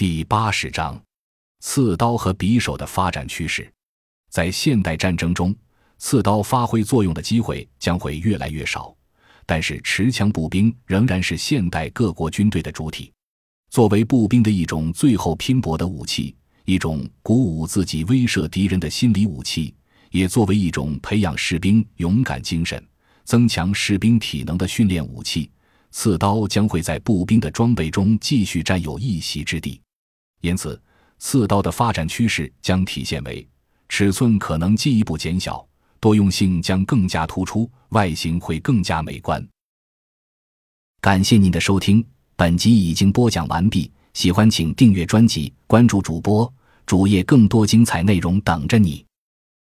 第八十章，刺刀和匕首的发展趋势。在现代战争中，刺刀发挥作用的机会将会越来越少，但是持枪步兵仍然是现代各国军队的主体。作为步兵的一种最后拼搏的武器，一种鼓舞自己、威慑敌人的心理武器，也作为一种培养士兵勇敢精神、增强士兵体能的训练武器，刺刀将会在步兵的装备中继续占有一席之地。因此，刺刀的发展趋势将体现为尺寸可能进一步减小，多用性将更加突出，外形会更加美观。感谢您的收听，本集已经播讲完毕。喜欢请订阅专辑，关注主播主页，更多精彩内容等着你。